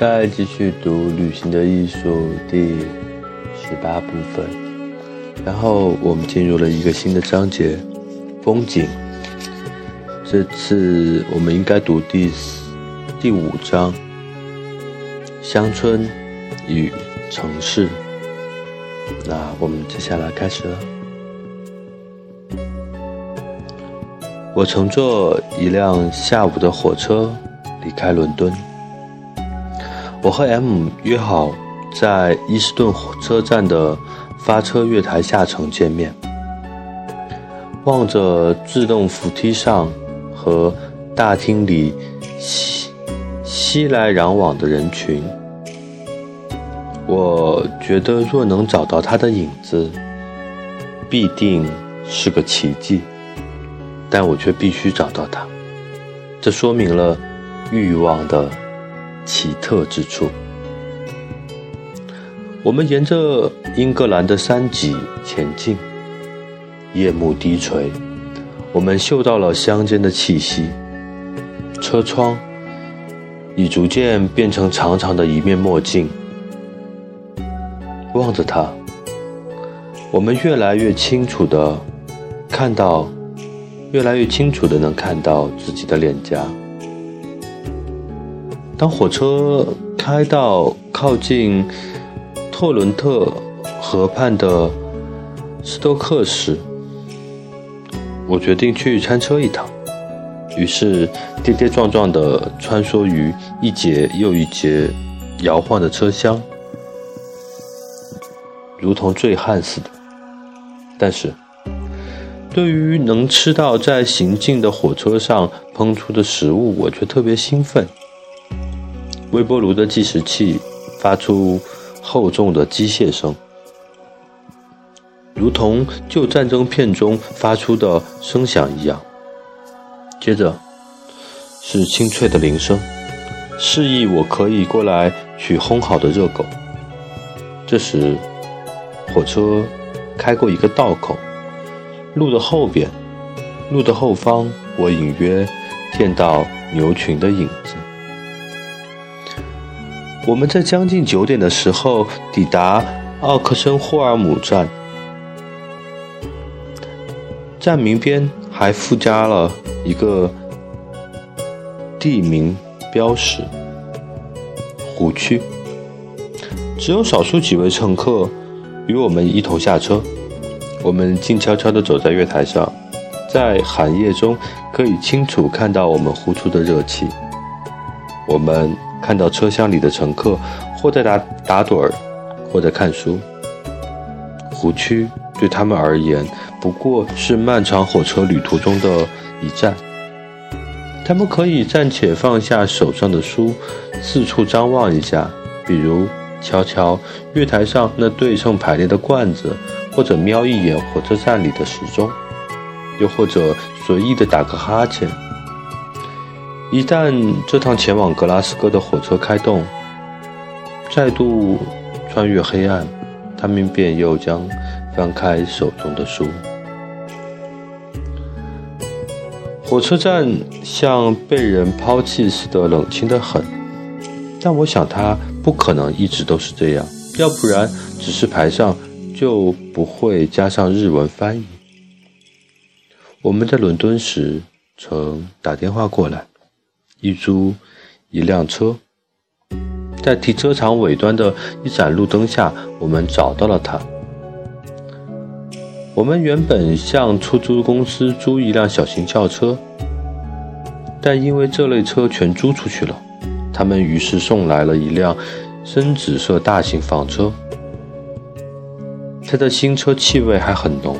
再，继续读《旅行的艺术》第十八部分，然后我们进入了一个新的章节——风景。这次我们应该读第四、第五章：乡村与城市。那我们接下来开始了。我乘坐一辆下午的火车。离开伦敦，我和 M 约好在伊斯顿火车站的发车月台下层见面。望着自动扶梯上和大厅里熙熙来攘往的人群，我觉得若能找到他的影子，必定是个奇迹。但我却必须找到他，这说明了。欲望的奇特之处。我们沿着英格兰的山脊前进，夜幕低垂，我们嗅到了乡间的气息。车窗已逐渐变成长长的一面墨镜。望着它，我们越来越清楚的看到，越来越清楚的能看到自己的脸颊。当火车开到靠近托伦特河畔的斯托克时，我决定去餐车一趟。于是跌跌撞撞地穿梭于一节又一节摇晃的车厢，如同醉汉似的。但是，对于能吃到在行进的火车上烹出的食物，我却特别兴奋。微波炉的计时器发出厚重的机械声，如同旧战争片中发出的声响一样。接着是清脆的铃声，示意我可以过来取烘好的热狗。这时，火车开过一个道口，路的后边，路的后方，我隐约见到牛群的影子。我们在将近九点的时候抵达奥克森霍尔姆站，站名边还附加了一个地名标识——湖区。只有少数几位乘客与我们一同下车。我们静悄悄地走在月台上，在寒夜中可以清楚看到我们呼出的热气。我们。看到车厢里的乘客，或在打打盹儿，或在看书。湖区对他们而言不过是漫长火车旅途中的一站。他们可以暂且放下手上的书，四处张望一下，比如瞧瞧月台上那对称排列的罐子，或者瞄一眼火车站里的时钟，又或者随意的打个哈欠。一旦这趟前往格拉斯哥的火车开动，再度穿越黑暗，他们便又将翻开手中的书。火车站像被人抛弃似的冷清得很，但我想它不可能一直都是这样，要不然指示牌上就不会加上日文翻译。我们在伦敦时曾打电话过来。一租一辆车，在停车场尾端的一盏路灯下，我们找到了它。我们原本向出租公司租一辆小型轿车，但因为这类车全租出去了，他们于是送来了一辆深紫色大型房车。它的新车气味还很浓，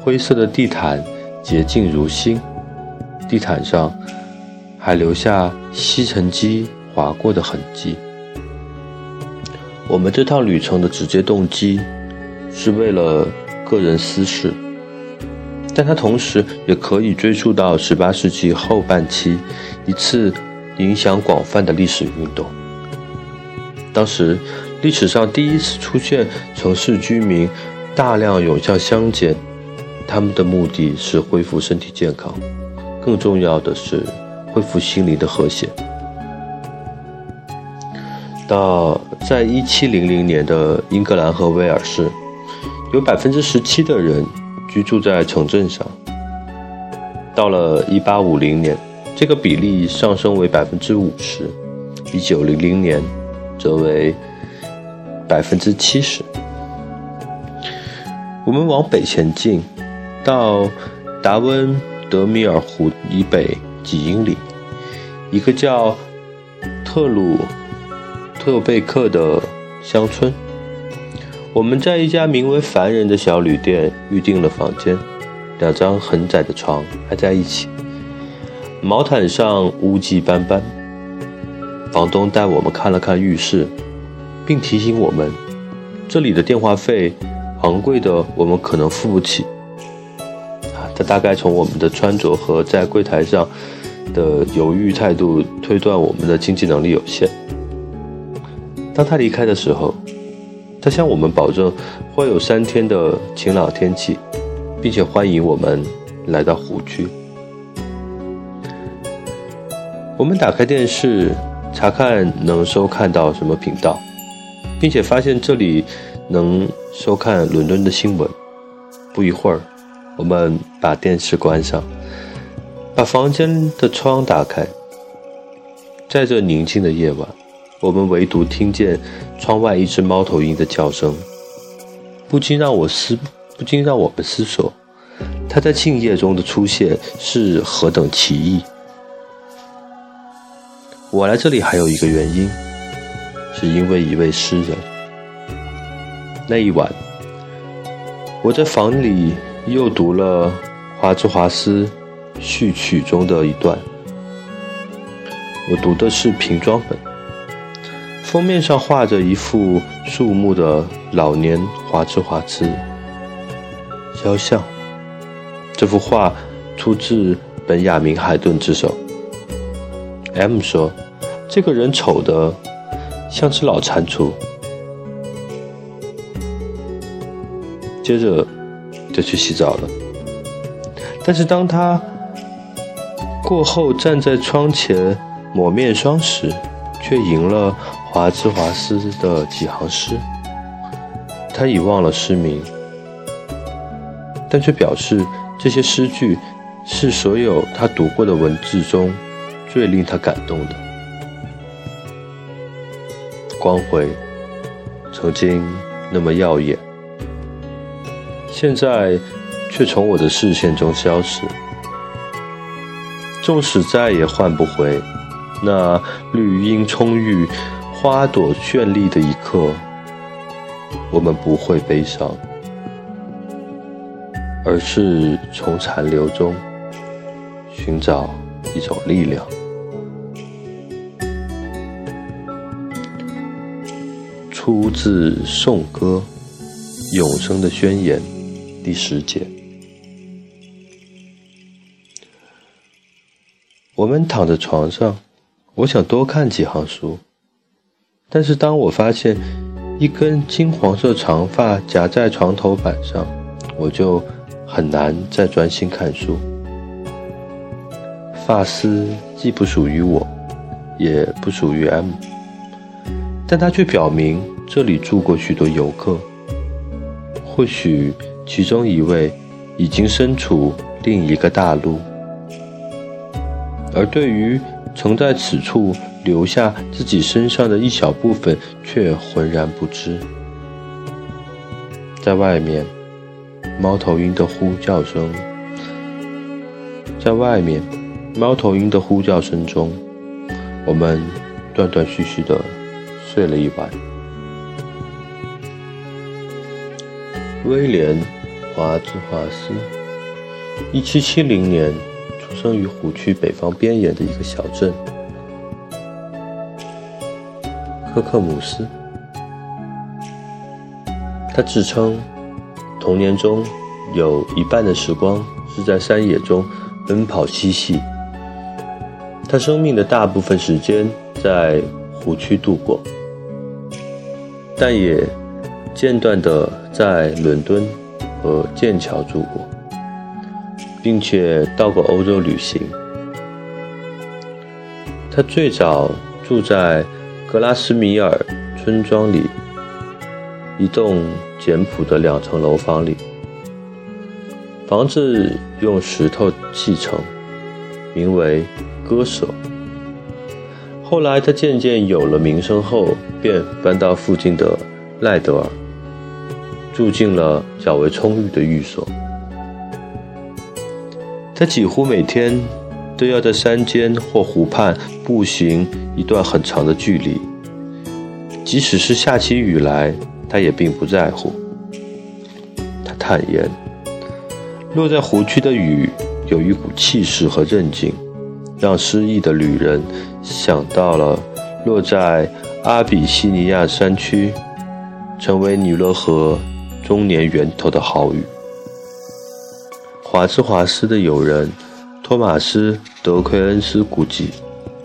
灰色的地毯洁净如新，地毯上。还留下吸尘机划过的痕迹。我们这趟旅程的直接动机是为了个人私事，但它同时也可以追溯到18世纪后半期一次影响广泛的历史运动。当时，历史上第一次出现城市居民大量涌向乡间，他们的目的是恢复身体健康，更重要的是。恢复心灵的和谐。到在一七零零年的英格兰和威尔士，有百分之十七的人居住在城镇上。到了一八五零年，这个比例上升为百分之五十；一九零零年，则为百分之七十。我们往北前进，到达温德米尔湖以北几英里，一个叫特鲁。特贝克的乡村，我们在一家名为“凡人”的小旅店预订了房间，两张很窄的床挨在一起，毛毯上污迹斑斑。房东带我们看了看浴室，并提醒我们，这里的电话费昂贵的，我们可能付不起。啊，他大概从我们的穿着和在柜台上的犹豫态度推断我们的经济能力有限。当他离开的时候，他向我们保证会有三天的晴朗天气，并且欢迎我们来到湖区。我们打开电视，查看能收看到什么频道，并且发现这里能收看伦敦的新闻。不一会儿，我们把电视关上，把房间的窗打开，在这宁静的夜晚。我们唯独听见窗外一只猫头鹰的叫声，不禁让我思，不禁让我们思索，它在静夜中的出现是何等奇异。我来这里还有一个原因，是因为一位诗人。那一晚，我在房里又读了华兹华斯序曲中的一段，我读的是平装本。封面上画着一幅树木的老年华兹华兹肖像。这幅画出自本雅明海顿之手。M 说：“这个人丑的像只老蟾蜍。”接着就去洗澡了。但是当他过后站在窗前抹面霜时，却赢了。华兹华斯的几行诗，他已忘了诗名，但却表示这些诗句是所有他读过的文字中最令他感动的。光辉曾经那么耀眼，现在却从我的视线中消失。纵使再也换不回那绿荫葱郁。花朵绚丽的一刻，我们不会悲伤，而是从残留中寻找一种力量。出自《颂歌·永生的宣言》第十节。我们躺在床上，我想多看几行书。但是当我发现一根金黄色长发夹在床头板上，我就很难再专心看书。发丝既不属于我，也不属于 M，但它却表明这里住过许多游客。或许其中一位已经身处另一个大陆，而对于曾在此处。留下自己身上的一小部分，却浑然不知。在外面，猫头鹰的呼叫声，在外面，猫头鹰的呼叫声中，我们断断续续的睡了一晚。威廉·华兹华斯，一七七零年生于湖区北方边沿的一个小镇。科克姆斯，他自称童年中有一半的时光是在山野中奔跑嬉戏。他生命的大部分时间在湖区度过，但也间断的在伦敦和剑桥住过，并且到过欧洲旅行。他最早住在格拉斯米尔村庄里一栋简朴的两层楼房里，房子用石头砌成，名为“歌舍”。后来他渐渐有了名声后，便搬到附近的赖德尔，住进了较为充裕的寓所。他几乎每天都要在山间或湖畔步行一段很长的距离，即使是下起雨来，他也并不在乎。他坦言，落在湖区的雨有一股气势和韧劲，让失意的旅人想到了落在阿比西尼亚山区，成为尼罗河终年源头的好雨。华兹华斯的友人托马斯·德奎恩斯估计，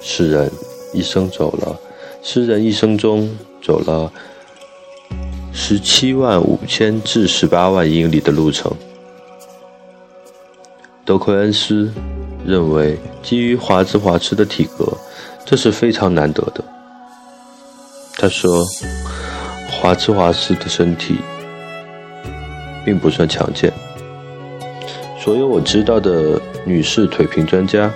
诗人一生走了，诗人一生中走了十七万五千至十八万英里的路程。德奎恩斯认为，基于华兹华斯的体格，这是非常难得的。他说，华兹华斯的身体并不算强健。所有我知道的女士腿评专家，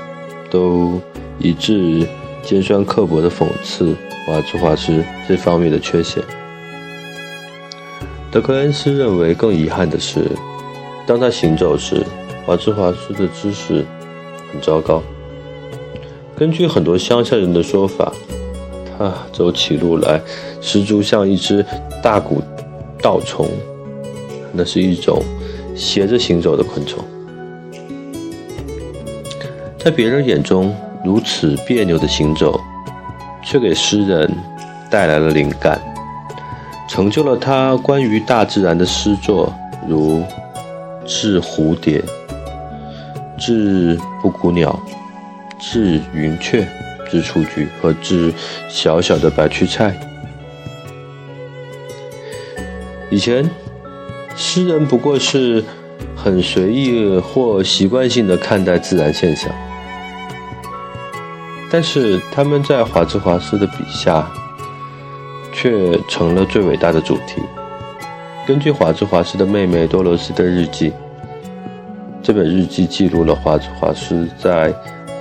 都一致尖酸刻薄地讽刺华兹华斯这方面的缺陷。德克恩斯认为，更遗憾的是，当他行走时，华兹华斯的姿势很糟糕。根据很多乡下人的说法，他走起路来，十足像一只大古稻虫，那是一种斜着行走的昆虫。在别人眼中如此别扭的行走，却给诗人带来了灵感，成就了他关于大自然的诗作，如《致蝴蝶》《致布谷鸟》《致云雀》《致雏菊》和《致小小的白屈菜》。以前，诗人不过是很随意或习惯性的看待自然现象。但是他们在华兹华斯的笔下，却成了最伟大的主题。根据华兹华斯的妹妹多罗斯的日记，这本日记记录了华兹华斯在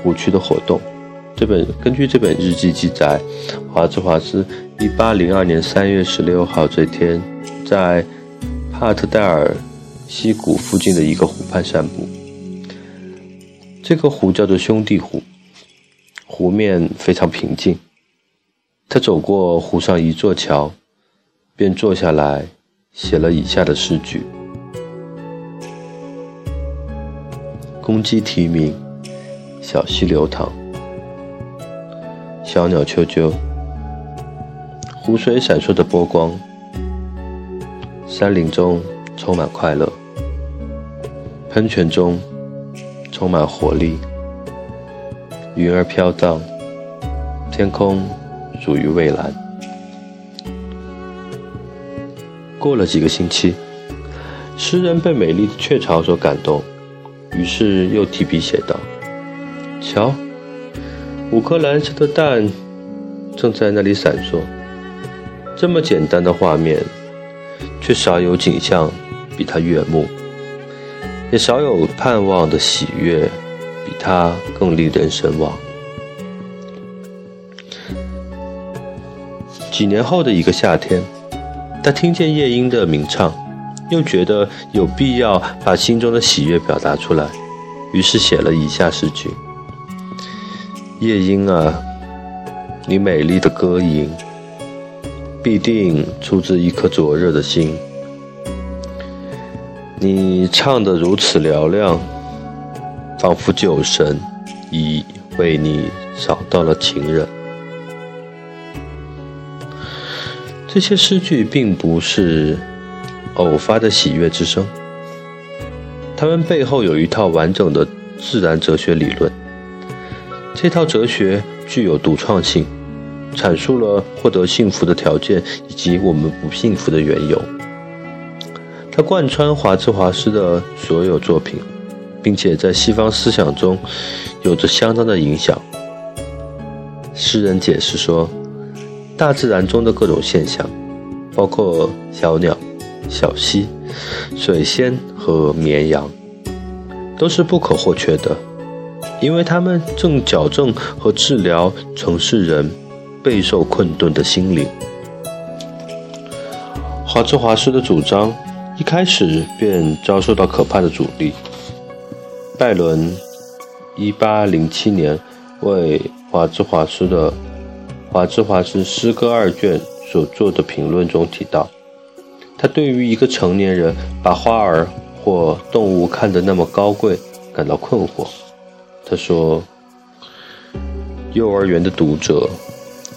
湖区的活动。这本根据这本日记记载，华兹华斯1802年3月16号这天，在帕特戴尔溪谷附近的一个湖畔散步。这个湖叫做兄弟湖。湖面非常平静。他走过湖上一座桥，便坐下来写了以下的诗句：公鸡啼鸣，小溪流淌，小鸟啾啾，湖水闪烁着波光，山林中充满快乐，喷泉中充满活力。云儿飘荡，天空属于蔚蓝。过了几个星期，诗人被美丽的雀巢所感动，于是又提笔写道：“瞧，五颗蓝色的蛋正在那里闪烁。这么简单的画面，却少有景象比它悦目，也少有盼望的喜悦。”比他更令人神往。几年后的一个夏天，他听见夜莺的鸣唱，又觉得有必要把心中的喜悦表达出来，于是写了以下诗句：“夜莺啊，你美丽的歌吟，必定出自一颗灼热的心。你唱得如此嘹亮。”仿佛酒神已为你找到了情人。这些诗句并不是偶发的喜悦之声，它们背后有一套完整的自然哲学理论。这套哲学具有独创性，阐述了获得幸福的条件以及我们不幸福的缘由。它贯穿华兹华斯的所有作品。并且在西方思想中有着相当的影响。诗人解释说，大自然中的各种现象，包括小鸟、小溪、水仙和绵羊，都是不可或缺的，因为它们正矫正和治疗城市人备受困顿的心灵。华兹华斯的主张一开始便遭受到可怕的阻力。拜伦1807年为华兹华斯的《华兹华斯诗歌二卷》所做的评论中提到，他对于一个成年人把花儿或动物看得那么高贵感到困惑。他说：“幼儿园的读者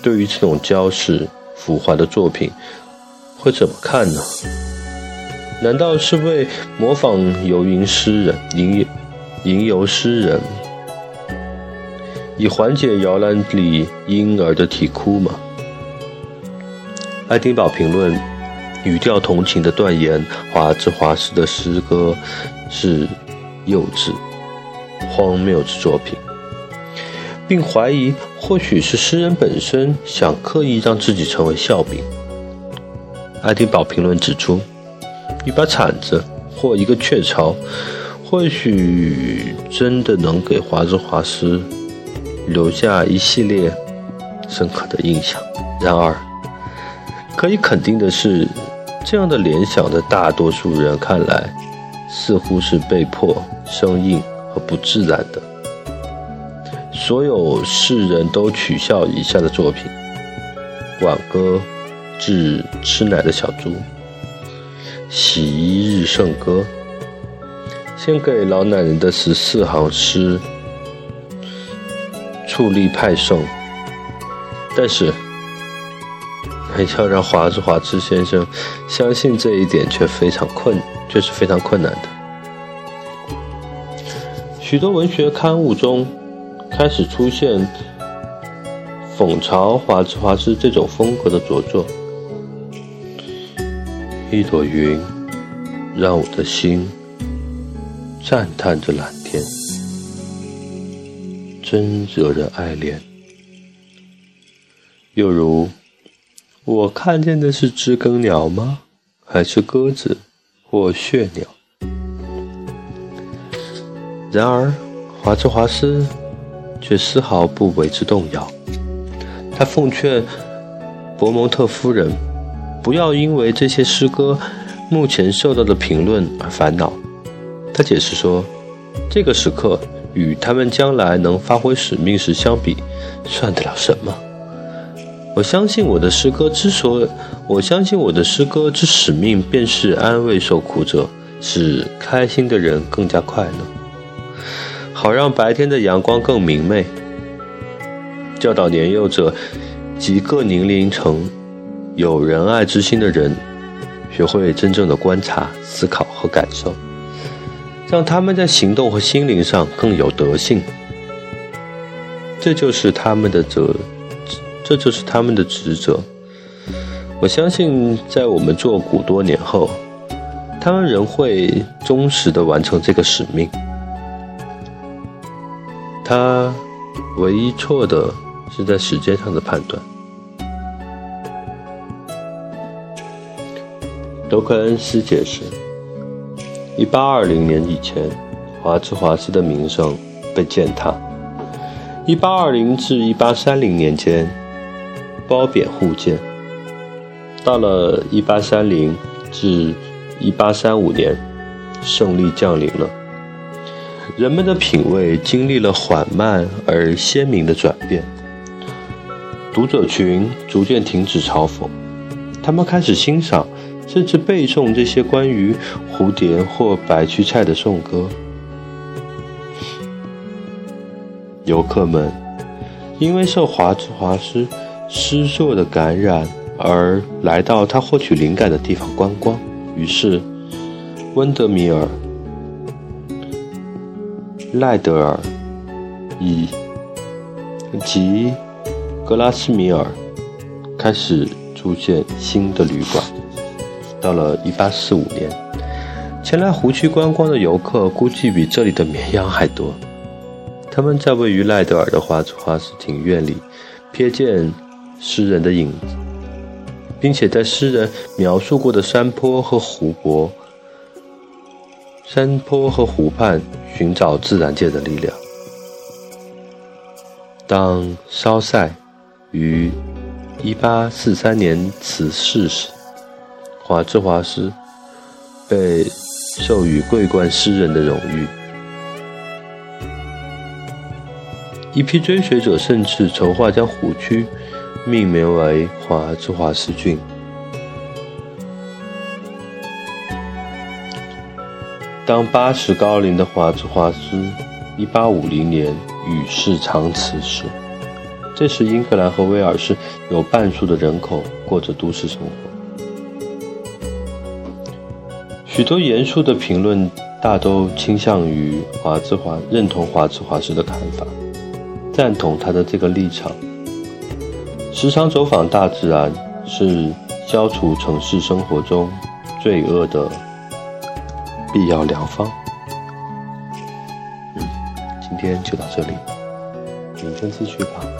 对于这种娇饰浮华的作品会怎么看呢？难道是为模仿游吟诗人、吟吟游诗人，以缓解摇篮里婴儿的啼哭吗？”爱丁堡评论语调同情地断言，华兹华斯的诗歌是幼稚。荒谬之作品，并怀疑或许是诗人本身想刻意让自己成为笑柄。爱丁堡评论指出，一把铲子或一个雀巢，或许真的能给华兹华斯留下一系列深刻的印象。然而，可以肯定的是，这样的联想在大多数人看来，似乎是被迫生硬。和不自然的，所有世人都取笑以下的作品：《挽歌致吃奶的小猪》《洗衣日圣歌》献给老奶奶的十四行诗《矗立派送》。但是，要让华兹华兹先生相信这一点，却非常困，却是非常困难的。许多文学刊物中开始出现讽嘲华兹华斯这种风格的着作。一朵云让我的心赞叹着蓝天，真惹人爱怜。又如，我看见的是知更鸟吗？还是鸽子或血鸟？然而，华兹华斯却丝毫不为之动摇。他奉劝伯蒙特夫人不要因为这些诗歌目前受到的评论而烦恼。他解释说：“这个时刻与他们将来能发挥使命时相比，算得了什么？我相信我的诗歌之所，我相信我的诗歌之使命便是安慰受苦者，使开心的人更加快乐。”好让白天的阳光更明媚，教导年幼者及各年龄层有仁爱之心的人，学会真正的观察、思考和感受，让他们在行动和心灵上更有德性。这就是他们的责，这就是他们的职责。我相信，在我们做古多年后，他们仍会忠实地完成这个使命。他唯一错的是在时间上的判断。德克恩斯解释：，一八二零年以前，华兹华斯的名声被践踏；一八二零至一八三零年间，褒贬互见；到了一八三零至一八三五年，胜利降临了。人们的品味经历了缓慢而鲜明的转变，读者群逐渐停止嘲讽，他们开始欣赏甚至背诵这些关于蝴蝶或白屈菜的颂歌。游客们因为受华兹华斯诗作的感染而来到他获取灵感的地方观光，于是温德米尔。赖德尔以及格拉斯米尔开始出现新的旅馆。到了1845年，前来湖区观光的游客估计比这里的绵羊还多。他们在位于赖德尔的花花式庭院里瞥见诗人的影子，并且在诗人描述过的山坡和湖泊、山坡和湖畔寻找自然界的力量。当烧塞于1843年辞世时，华兹华斯被授予桂冠诗人的荣誉。一批追随者甚至筹划将湖区命名为华兹华斯郡。当八十高龄的华兹华斯1850年与世长辞时，这时英格兰和威尔士有半数的人口过着都市生活。许多严肃的评论大都倾向于华兹华认同华兹华斯的看法。赞同他的这个立场。时常走访大自然是消除城市生活中罪恶的必要良方。嗯，今天就到这里，明天继续吧。